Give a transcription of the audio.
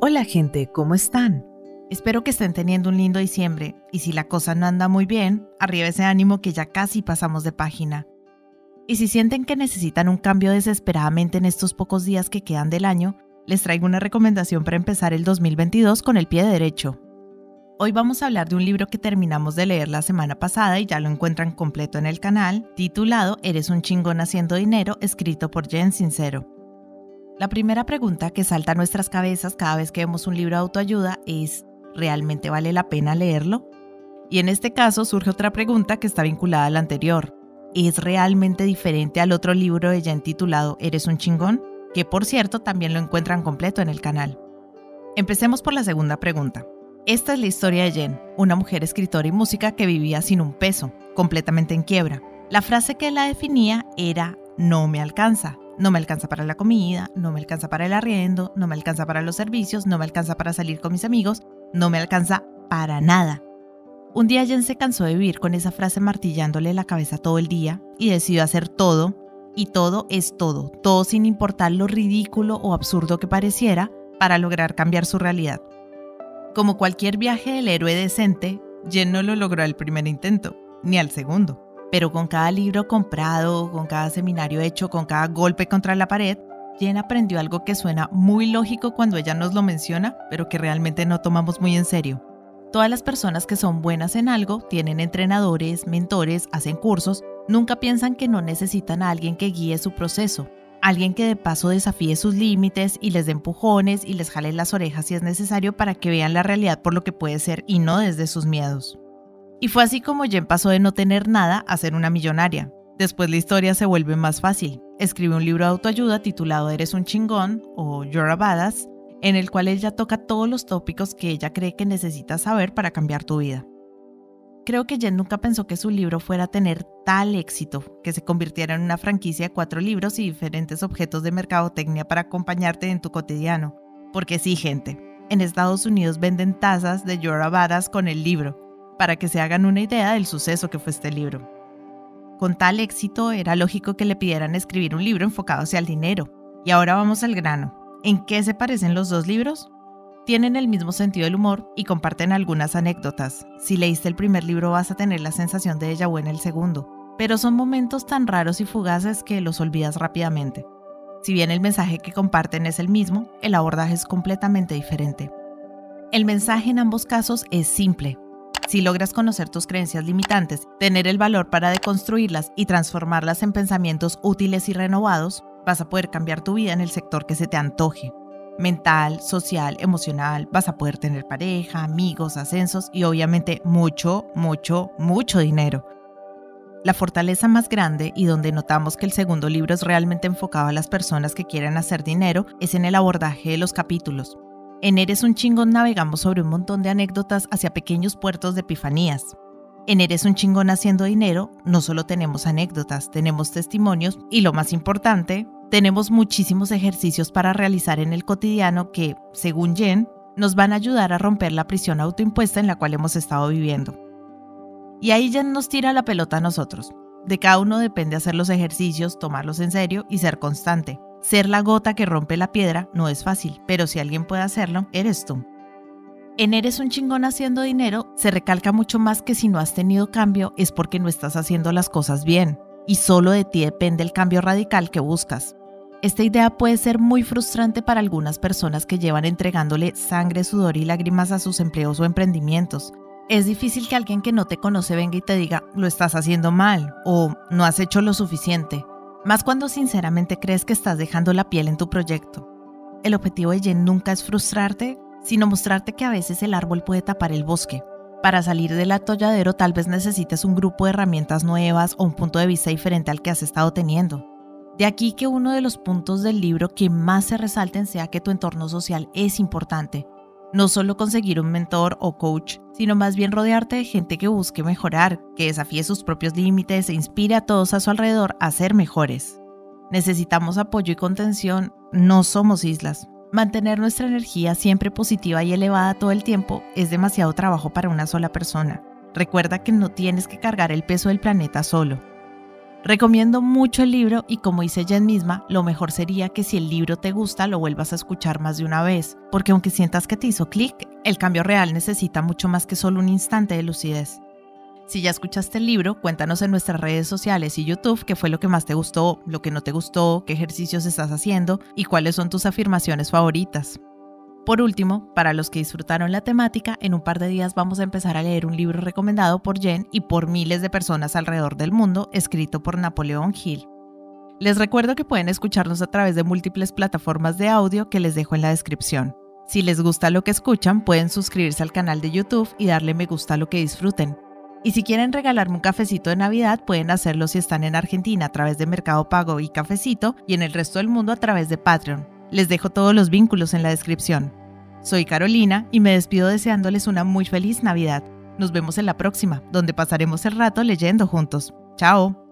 Hola gente, ¿cómo están? Espero que estén teniendo un lindo diciembre y si la cosa no anda muy bien, arriba ese ánimo que ya casi pasamos de página. Y si sienten que necesitan un cambio desesperadamente en estos pocos días que quedan del año, les traigo una recomendación para empezar el 2022 con el pie derecho. Hoy vamos a hablar de un libro que terminamos de leer la semana pasada y ya lo encuentran completo en el canal, titulado Eres un chingón haciendo dinero, escrito por Jen Sincero. La primera pregunta que salta a nuestras cabezas cada vez que vemos un libro de autoayuda es, ¿realmente vale la pena leerlo? Y en este caso surge otra pregunta que está vinculada a la anterior. ¿Es realmente diferente al otro libro de Jen titulado Eres un chingón? Que por cierto también lo encuentran completo en el canal. Empecemos por la segunda pregunta. Esta es la historia de Jen, una mujer escritora y música que vivía sin un peso, completamente en quiebra. La frase que la definía era no me alcanza, no me alcanza para la comida, no me alcanza para el arriendo, no me alcanza para los servicios, no me alcanza para salir con mis amigos, no me alcanza para nada. Un día Jen se cansó de vivir con esa frase martillándole la cabeza todo el día y decidió hacer todo, y todo es todo, todo sin importar lo ridículo o absurdo que pareciera, para lograr cambiar su realidad. Como cualquier viaje del héroe decente, Jen no lo logró al primer intento, ni al segundo. Pero con cada libro comprado, con cada seminario hecho, con cada golpe contra la pared, Jen aprendió algo que suena muy lógico cuando ella nos lo menciona, pero que realmente no tomamos muy en serio. Todas las personas que son buenas en algo tienen entrenadores, mentores, hacen cursos, nunca piensan que no necesitan a alguien que guíe su proceso, alguien que de paso desafíe sus límites y les dé empujones y les jale las orejas si es necesario para que vean la realidad por lo que puede ser y no desde sus miedos. Y fue así como Jen pasó de no tener nada a ser una millonaria. Después la historia se vuelve más fácil. Escribe un libro de autoayuda titulado Eres un chingón o You're a en el cual ella toca todos los tópicos que ella cree que necesitas saber para cambiar tu vida. Creo que Jen nunca pensó que su libro fuera a tener tal éxito, que se convirtiera en una franquicia de cuatro libros y diferentes objetos de mercadotecnia para acompañarte en tu cotidiano. Porque sí, gente, en Estados Unidos venden tazas de You're a con el libro, para que se hagan una idea del suceso que fue este libro. Con tal éxito era lógico que le pidieran escribir un libro enfocado hacia el dinero. Y ahora vamos al grano. ¿En qué se parecen los dos libros? Tienen el mismo sentido del humor y comparten algunas anécdotas. Si leíste el primer libro vas a tener la sensación de ella o en el segundo, pero son momentos tan raros y fugaces que los olvidas rápidamente. Si bien el mensaje que comparten es el mismo, el abordaje es completamente diferente. El mensaje en ambos casos es simple, si logras conocer tus creencias limitantes, tener el valor para deconstruirlas y transformarlas en pensamientos útiles y renovados, vas a poder cambiar tu vida en el sector que se te antoje. Mental, social, emocional, vas a poder tener pareja, amigos, ascensos y obviamente mucho, mucho, mucho dinero. La fortaleza más grande y donde notamos que el segundo libro es realmente enfocado a las personas que quieren hacer dinero es en el abordaje de los capítulos. En Eres un chingón navegamos sobre un montón de anécdotas hacia pequeños puertos de epifanías. En Eres un chingón haciendo dinero no solo tenemos anécdotas, tenemos testimonios y lo más importante, tenemos muchísimos ejercicios para realizar en el cotidiano que, según Jen, nos van a ayudar a romper la prisión autoimpuesta en la cual hemos estado viviendo. Y ahí Jen nos tira la pelota a nosotros. De cada uno depende hacer los ejercicios, tomarlos en serio y ser constante. Ser la gota que rompe la piedra no es fácil, pero si alguien puede hacerlo, eres tú. En Eres un chingón haciendo dinero se recalca mucho más que si no has tenido cambio es porque no estás haciendo las cosas bien, y solo de ti depende el cambio radical que buscas. Esta idea puede ser muy frustrante para algunas personas que llevan entregándole sangre, sudor y lágrimas a sus empleos o emprendimientos. Es difícil que alguien que no te conoce venga y te diga, lo estás haciendo mal o no has hecho lo suficiente más cuando sinceramente crees que estás dejando la piel en tu proyecto. El objetivo de Jen nunca es frustrarte, sino mostrarte que a veces el árbol puede tapar el bosque. Para salir del atolladero tal vez necesites un grupo de herramientas nuevas o un punto de vista diferente al que has estado teniendo. De aquí que uno de los puntos del libro que más se resalten sea que tu entorno social es importante no solo conseguir un mentor o coach, sino más bien rodearte de gente que busque mejorar, que desafíe sus propios límites e inspire a todos a su alrededor a ser mejores. Necesitamos apoyo y contención, no somos islas. Mantener nuestra energía siempre positiva y elevada todo el tiempo es demasiado trabajo para una sola persona. Recuerda que no tienes que cargar el peso del planeta solo. Recomiendo mucho el libro y como dice Jen misma, lo mejor sería que si el libro te gusta lo vuelvas a escuchar más de una vez, porque aunque sientas que te hizo clic, el cambio real necesita mucho más que solo un instante de lucidez. Si ya escuchaste el libro, cuéntanos en nuestras redes sociales y YouTube qué fue lo que más te gustó, lo que no te gustó, qué ejercicios estás haciendo y cuáles son tus afirmaciones favoritas. Por último, para los que disfrutaron la temática, en un par de días vamos a empezar a leer un libro recomendado por Jen y por miles de personas alrededor del mundo, escrito por Napoleón Hill. Les recuerdo que pueden escucharnos a través de múltiples plataformas de audio que les dejo en la descripción. Si les gusta lo que escuchan, pueden suscribirse al canal de YouTube y darle me gusta a lo que disfruten. Y si quieren regalarme un cafecito de Navidad, pueden hacerlo si están en Argentina a través de Mercado Pago y Cafecito y en el resto del mundo a través de Patreon. Les dejo todos los vínculos en la descripción. Soy Carolina y me despido deseándoles una muy feliz Navidad. Nos vemos en la próxima, donde pasaremos el rato leyendo juntos. Chao.